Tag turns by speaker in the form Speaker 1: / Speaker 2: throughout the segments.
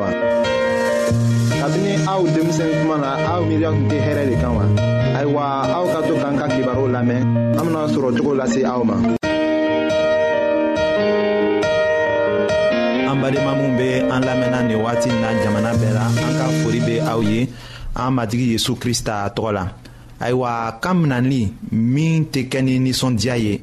Speaker 1: wa. kabini aw denmisɛn kuma na aw miiriya tun tɛ hɛrɛ de kan wa. ayiwa aw ka to k'an ka kibaru lamɛn an bena sɔrɔ cogo lase aw ma.
Speaker 2: an badenma minw be an lamɛnna nin wagati na jamana bɛɛ la an ka fori be aw ye an matigi yezu krista tɔgɔ la ayiwa kan minɛli min tɛ kɛ ni nisɔndiya ye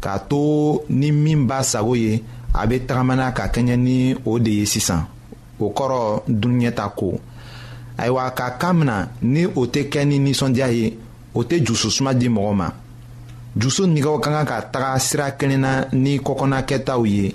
Speaker 2: k'a to ni min b'a sago ye a bɛ tagamana ka kɛɲɛ ni o de ye sisan o kɔrɔ dunɲɛta ko ayiwa ka kan min na ni o tɛ kɛ ni nisɔndiya ye o tɛ jususuma di mɔgɔ ma jusu nigɛw ka kan ka taga sira kelen na ni kɔkɔna kɛtaw ye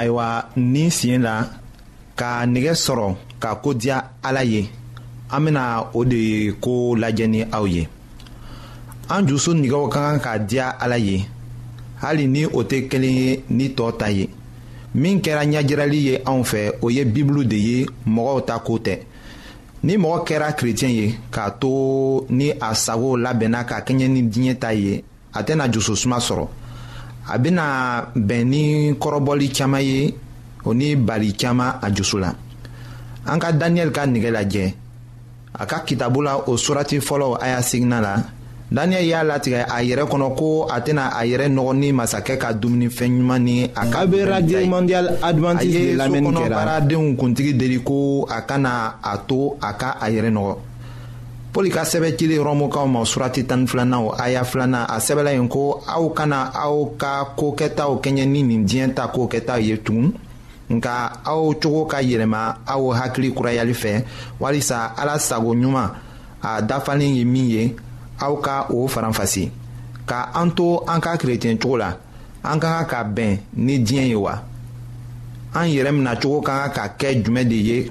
Speaker 2: ayiwa nin sen la ka nɛgɛ sɔrɔ ka ko diya ala ye an bɛna o de ko lajɛ ni aw ye an dusu nɛgɛw ka kan k'a diya ala ye hali ni o tɛ kelen ye ni tɔɔ ta ye min kɛra ɲɛjirali ye anw fɛ o ye bibulu de ye mɔgɔw ta ko tɛ ni mɔgɔ kɛra kerecɛn ye k'a to ni a sago labɛnna ka kɛɲɛ ni diɲɛ ta ye a tɛna jusosuma sɔrɔ a bɛna bɛn ni kɔrɔbɔli caman ye o ni bali caman a jusu la an ka daniyɛli ka nɛgɛ lajɛ a ka kitabu la o surati fɔlɔ a y'a sigina la daniyɛli y'a latigɛ a yɛrɛ kɔnɔ ko a tɛna a yɛrɛ nɔgɔ ni masakɛ ka dumunifɛn ɲuman ni a ka
Speaker 1: bɛ radio mondial adventiste de lamɛnni kɛra
Speaker 2: a ye sokɔnɔ baaradenw kuntigi deli ko a kana a to a ka a yɛrɛ nɔgɔ pɔli ka sɛbɛ cilen rɔmokaw ma surati tan ni filanan o aya filanan a sɛbɛla yen ko aw kana aw ka ko kɛtaw kɛɲɛ ni nin diɲɛ ta ko kɛtaw ye tugun nka aw cogo ka yɛlɛma aw hakili kurayali fɛ walisa ala sago ɲuman a dafalen ye min ye aw ka o faranfasi ka an to an ka kerecɛn cogo la an ka kan ka bɛn ni diɲɛ ye wa an yɛrɛ minɛ cogo ka kan ka kɛ jumɛn de ye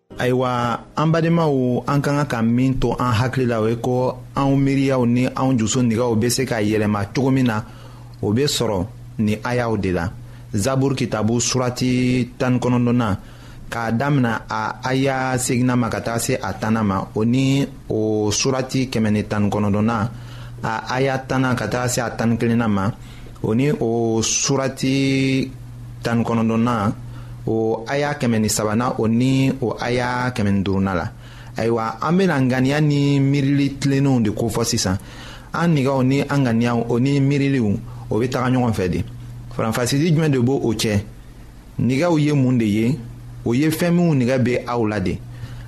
Speaker 2: ayiwa an badenmaw an ka kan ka min to an hakili la o ye ko anw miiriyaw ni anw dusu nɛgɛw bɛ se ka yɛlɛma cogo min na o bɛ sɔrɔ nin ayaw de la zaburu kitabu surati tan kɔnɔntɔnnan k'a damina a aya seginna ma ka taa se a tanna ma o ni o surati kɛmɛ ni tan kɔnɔntɔnnan a aya tanna ka taa se a tan ni kelenna ma o ni o surati tan ni kɔnɔntɔnnan o aya kɛmɛ ni sabanan o ni o aya kɛmɛ ni duurunan la ayiwa an bɛna ŋaniya ni miirili tilennenw de kofɔ sisan an nɛgɛw ni an ŋaniyaw o ni miiriliw o bɛ taga ɲɔgɔn fɛ de faranfasili jumɛn de b'o o cɛ nɛgɛw ye mun de ye o ye fɛn minnu nɛgɛ bɛ aw la de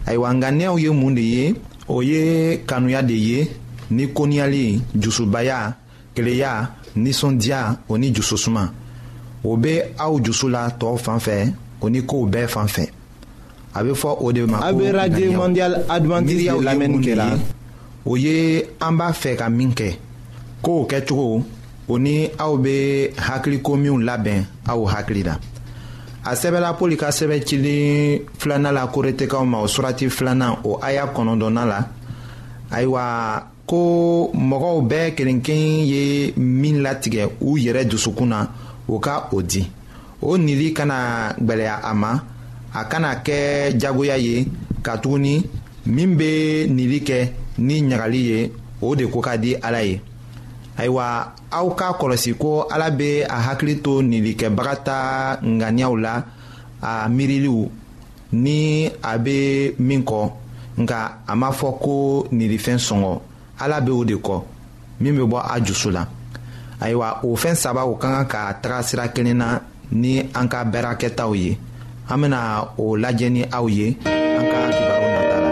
Speaker 2: ayiwa ŋaniyaw ye mun de ye o ye kanuya de ye ni koniyali dusubaya keleya nisɔndiya o ni jusosuma o bɛ aw jusu la tɔw fan fɛ o ni kow bɛɛ fan fɛ a bɛ fɔ o de ma
Speaker 1: ko radio mondial adventiste de lamɛnni kɛra
Speaker 2: o ye an b'a fɛ ka min kɛ kow kɛcogo o ni aw bɛ hakiliko minw labɛn aw hakili la a sɛbɛla pɔli ka sɛbɛn cilen filanan la koretekaw ma o surati filanan o aya kɔnɔntɔnnan la ayiwa ko mɔgɔw bɛɛ kelenken ye min latigɛ u yɛrɛ dusukun na o ka o di o nili kana gwɛlɛya a ma a kana kɛ jagoya ye katuguni min bɛ nili kɛ ni ɲagali ye o de ko ka di ala ye ayiwa aw ka kɔlɔsi ko ala bɛ a hakili to nilikɛbaga ta ŋaniyaw la a miiriliw ni a bɛ min kɔ nka a ma fɔ ko nirifɛn sɔngɔ ala bɛ o de kɔ min bɛ bɔ a dusu la ayiwa o fɛn saba o ka kan ka taga sira kelen na ni an ka baarakɛtaw ye an bɛna o lajɛ ni aw ye an ka kibaru nata la.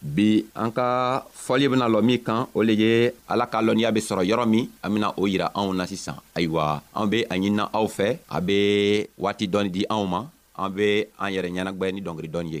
Speaker 3: bi an ka fɔli bena lɔ min kan o le ye ala ka lɔnniya be sɔrɔ yɔrɔ min an bena o yira anw na sisan ayiwa an be a ɲinina aw fɛ a be waati dɔɔni di anw ma an be an yɛrɛ ɲɛnagwɛ ni dɔngeri dɔɔni ye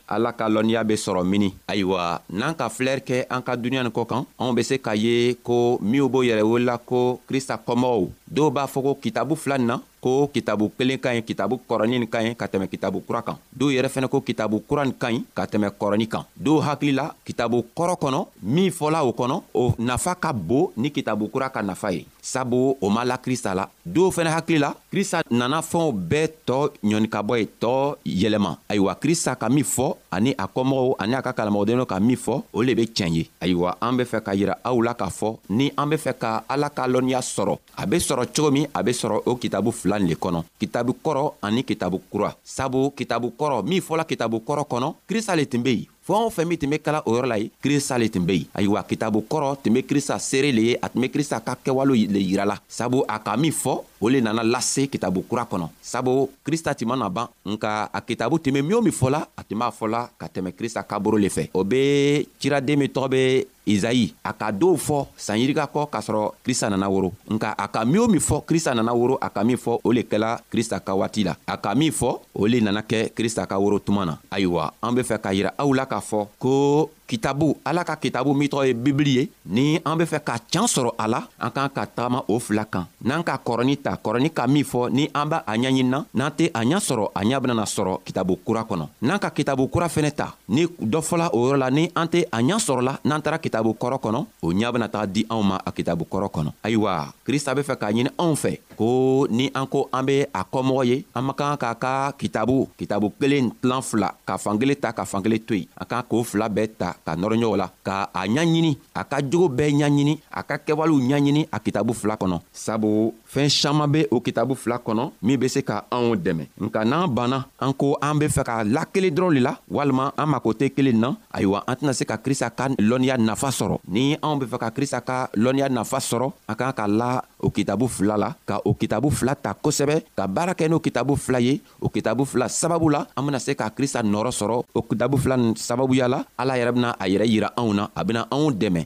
Speaker 3: ala ka lɔnniya be sɔrɔ mini ayiwa n'an ka filɛri kɛ an ka duniɲa nin kɔ kan anw be se k'a ye ko minw b'o yɛrɛ welela ko krista kɔmɔgɔw dɔw b'a fɔ ko kitabu fila nin na ko kitabu kelen ka ɲi kitabu kɔrɔni nin ka ɲi ka tɛmɛ kitabu kura kan dɔw yɛrɛ fɛnɛ ko kitabu kura nin ka ɲi ka tɛmɛ kɔrɔni kan dɔw hakili la kitabu kɔrɔ kɔnɔ min fɔla o kɔnɔ o nafa ka bon ni kitabu kura ka nafa ye sabu o ma la krista la dɔw fɛnɛ hakili la krista nana fɛnw bɛɛ tɔɔ ɲɔnikabɔ ye tɔɔ yɛlɛma ayiwa krista ka min fɔ ani a kɔmɔgɔw ani a ka kalamɔgɔdenw ka min fɔ o le be cɛn ye ayiwa an be fɛ ka yira aw la k'a fɔ ni an be fɛ ka ala ka lɔnniya sɔrɔ a be sɔrɔ cogo min a be sɔrɔ o kitabu fila le kɔnɔ kitabu kɔrɔ ani kitabu kura sabu kitabu kɔrɔ min fɔla kitabu kɔrɔ kɔnɔ krista le tun be yen fɛn o fɛn min tun be kala o yɔrɔ la ye krista le tun be yen ayiwa kitabu kɔrɔ tun be krista seere le ye a tun be krista ka kɛwalo le yira la sabu a ka min fɔ o le nana lase kitabu kura kɔnɔ sabu krista tun mana ban nka a kitabu tun be min o min fɔla a tun b'a fɔla ka tɛmɛ krista kaburu le fɛ o be ciraden min tɔgɔ be izayi a ka dɔw fɔ sanyirika kɔ k'a sɔrɔ krista nana woro nka a ka min o min fɔ krista nana woro a ka min fɔ o le kɛla krista ka waati la a ka min fɔ o le nana kɛ krista ka woro tuma na ayiwa an be fɛ k'a yira aw la k'a fɔ ko kitabu ala ka kitabu min tɔgɔ ye bibili ye ni an be fɛ ka can sɔrɔ a la an k'an ka tagama o fila kan n'an ka kɔrɔni ta kɔrɔni ka min fɔ ni an b'a a ɲaɲinina n'an tɛ a ɲa sɔrɔ a ɲa benana sɔrɔ kitabu kura kɔnɔ n'an ka kitabu kura fɛnɛ ta ni dɔ fɔla o yɔrɔ la ni an tɛ a ɲa sɔrɔla n'an taara kitabu kɔrɔ kɔnɔ o ɲa bena taga di anw ma a kitabu kɔrɔ kɔnɔ ayiwa krista be fɛ k'a ɲini anw fɛ ko ni an ko an be a kɔmɔgɔ ye an man kan k'a ka kitabu kitabu kelen tilan fila ka fankelen ta ka fankelen to yen a kan k'o fila bɛɛ ta ka nɔrɔɲɔgɔn la ka a ɲaɲini a ka jogo bɛɛ ɲaɲini a ka kɛwalew ɲaɲini a kitabu fila kɔnɔ sabu fɛɛn saman be o kitabu fila kɔnɔ min be se ka anw dɛmɛ nka n'an banna an ko an be fɛ ka lakele dɔrɔn le la walima an mako tɛ kelen na ayiwa an tɛna se ka krista ka lɔnniya nafa sɔrɔ ni anw be fɛ ka krista ka lɔnniya nafa sɔrɔ an k'an ka la o kitabu fila la ka o kitabu fila ta kosɛbɛ ka baara kɛ n'o kitabu fila ye o kitabu fila sababu la an bena se ka krista nɔɔrɔ sɔrɔ o kitabu fila sababuya la ala yɛrɛ bena a yɛrɛ yira anw na a bena anw dɛmɛ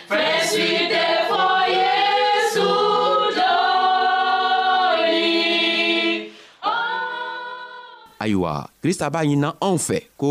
Speaker 3: ayiwa krista b'a ɲinina anw fɛ ko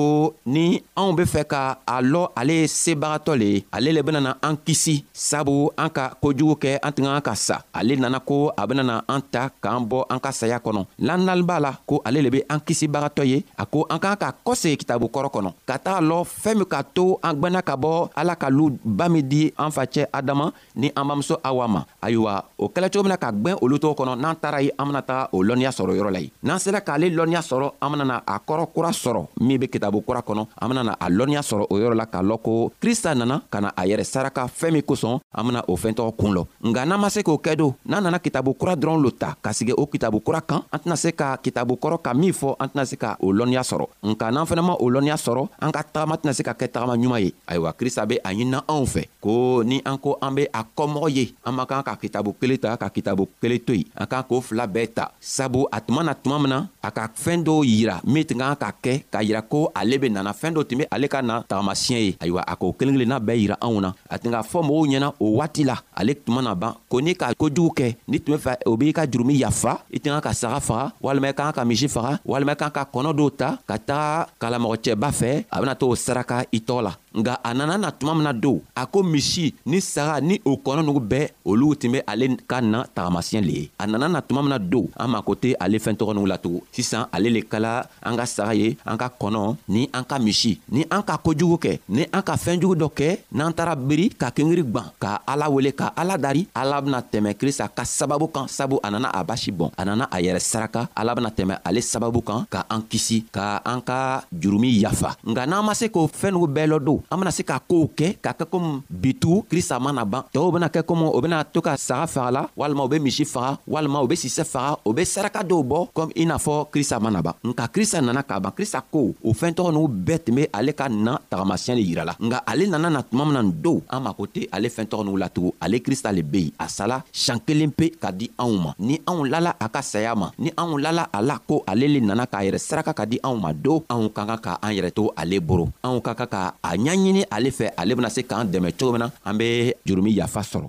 Speaker 3: ni anw be fɛ ka a lɔ ale ye sebagatɔ le ye ale le benana an kisi sabu an ka kojugu kɛ an tun ka ka sa ale nana ko a benana an ta k'an bɔ an ka saya kɔnɔ lannali b'a la ko ale le be an kisibagatɔ ye a ko an k'an ka kɔsegi kitabu kɔrɔ kɔnɔ ka taga lɔ fɛɛn min ka to an gwɛnna ka bɔ ala ka lu ba min di an facɛ adama ni an bamuso awa ma ayiwa o kɛla cogo min na ka gwɛn olu tɔgɔ kɔnɔ n'an taara ye an bena taga o lɔnniya sɔrɔ yɔrɔ la ye n'an sela k'ale lɔnniya sɔrɔ an benana a kɔrɔ kura sɔrɔ min be kitabu kura kɔnɔ an benana a lɔnniya sɔrɔ o yɔrɔ la k'a lɔn ko krista nana ka na a yɛrɛ saraka fɛɛn min kosɔn an bena o fɛɛn tɔgɔ kun lɔ nka n'an ma se k'o kɛ don n'an nana kitabu kura dɔrɔn lo ta ka sigi o kitabu kura kan an tɛna se ka kitabu kɔrɔ ka min fɔ an tɛna se ka o lɔnniya sɔrɔ nka n'an fana ma o lɔnniya sɔrɔ an ka tagama tɛna se ka kɛ tagama ɲuman ye ayiwa krista be a ɲinina anw fɛ ko ni an ko an be a kɔmɔgɔ ye an man kan ka kitabu kelen ta ka kitabu kelen to yen an kan k'o fila bɛɛ ta sabu a tuma na tuma min na a ka fɛɛn dɔw yira min tun kan ka kɛ k'a yira ko ale be nana fɛɛn dɔ tun be ale ka na tagamasiyɛ ye ayiwa a k'o kelen kelenna bɛɛ yira anw na a tun k'a fɔ mɔgɔw ɲɛna o waati la ale tuma na ban ko n'i ka kojugu kɛ ni tun bɛ fɛ o b'i ka jurumi yafa i tɛ kan ka saga faga walima i ka kan ka misi faga walima i ka kan ka kɔnɔ dɔw ta ka taga kalamɔgɔcɛba fɛ a bɛna to o saraka i tɔgɔ la nka a nana na tuma min na don a ko misi ni saga ni o kɔnɔ nugu bɛɛ olu tun bɛ ale ka na tagamasiyɛn le ye a nana na tuma min na don an mako tɛ ale fɛn tɔgɔ nugu la tugun sisan ale le kala an ka saga ye an ka kɔnɔ ni an ka misi ni an ka kojugu kɛ ni an ka fɛn jugu dɔ kɛ n'an taara biri ka kengiri gwan ka ala wele ka ala dari ala bena tɛmɛ krista ka sababu kan sabu a nana a basi bɔn a nana a yɛrɛ saraka ala bena tɛmɛ ale sababu kan ka an kisi ka an ka jurumi yafa nka n'an ma se k'o fɛɛn nugu bɛɛ lɔ don an bena se ka koow kɛ k'a kɛ komi bitu krista ma na ban tɔɔw bena kɛ komi o bena to ka saga faga la walima u be misi faga walima u be sisɛ faga u be saraka dɔw bɔ kɔmi i n'a fɔ krista ma na ban nka krista nana k'a ban krista ko o fɛntɔgɔ n'u bɛɛ tun be ale ka na tagamasiyɛn le yira la nka ale nana na tuma min na n don an mako tɛ ale fɛntɔgɔ n'u latugun ale krista le be yen a sala siɲan kelen pe ka di anw ma ni anw lala a ka saya ma ni anw lala a la ko ale le nana k'a yɛrɛ saraka ka di anw ma don anw ka kan ka an yɛrɛ to ale boro anw ka kan ka a ɲaɲini ale fɛ ale bena se k'an dɛmɛ cogo min na an be jurumi yafa sɔrɔ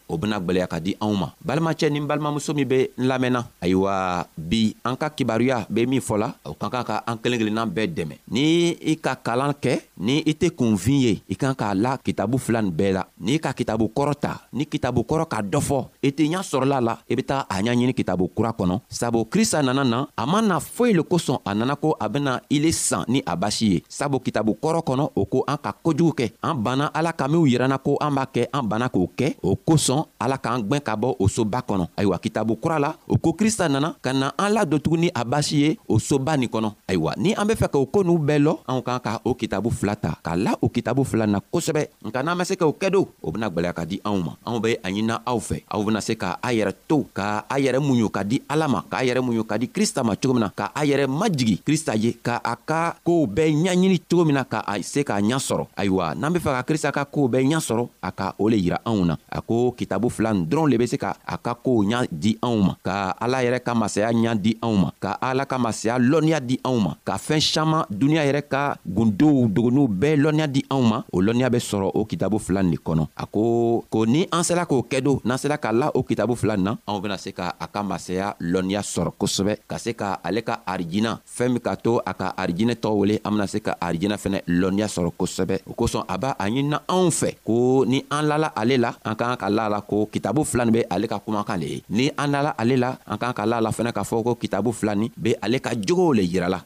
Speaker 3: o bena gwɛlɛya ka di anw ma balimacɛ ni balimamuso min be n lamɛnna ayiwa bi an ka kibaruya be min fɔ la o ka kan ka an kelen kelenna bɛɛ dɛmɛ ni i ka kalan kɛ ni i tɛ kunfin ye i kan k'a la kitabu fila nin bɛɛ la n'i ka kitabu kɔrɔ ta ni kitabu kɔrɔ ka dɔ fɔ i tɛ ɲa sɔrɔla la i be taa a ɲaɲini kitabu kura kɔnɔ sabu krista nana na a ma na foyi le kosɔn a nana ko a bena ile san ni a basi ye sabu kitabu kɔrɔ kɔnɔ o ko an ka kojugu kɛ an banna ala ka minw yiranna ko an b'a kɛ an banna k'o kɛ o kosɔn ala k'an gwɛn ka bɔ o soba kɔnɔ ayiwa kitabu kura la o ko krista nana ka na an ladon tuguni a basi ye o soba nin kɔnɔ ayiwa ni an be fɛ ka o ko n'u bɛɛ lɔ anw kan ka o kitabu fila ta k'a la o kitabu fila na kosɛbɛ nka n'an ma se ka o kɛ do o bena gwɛlɛya ka di anw ma anw be a ɲinina aw fɛ aw bena se ka a yɛrɛ to ka a yɛrɛ muɲu ka di ala ma k'a yɛrɛ muɲu ka di krista ma cogo min na ka a yɛrɛ majigi krista ye ka a ka koow bɛɛ ɲaɲini cogo min na ka a se k'a ɲa sɔrɔ ayiwa n'an be fɛ ka krista ka koow bɛɛ ɲa sɔrɔ a ka o le yira anw na a ko kitabu fila n dɔrɔn le be se ka a ka koow ɲa di anw ma ka ala yɛrɛ ka masaya ɲa di anw ma ka ala ka masaya lɔnniya di anw ma ka fɛɛn saman duniɲa yɛrɛ ka gundow dogoniw bɛɛ lɔnniya di anw ma o lɔnniya bɛ sɔrɔ o kitabu fila nin de kɔnɔ a ko ko ni an sela k'o kɛ don n'an sela ka la o kitabu fila nin na anw bɛna se ka a ka masaya lɔnniya sɔrɔ kosɛbɛ ka se ka ale ka arijina fɛn min ka to a ka arijinɛ tɔgɔ wele an bɛna se ka arijinɛ fɛnɛ lɔnniya sɔrɔ kosɛbɛ o kosɔn a b'a a ɲinina anw fɛ ko ni an lala ale la an k'an ka la la ko kitabu fila nin bɛ ale ka kumakan le ye ni an lala ale la an k'an ka la la fɛnɛ k'a fɔ ko kitabu fila nin be ale ka jogow le yirala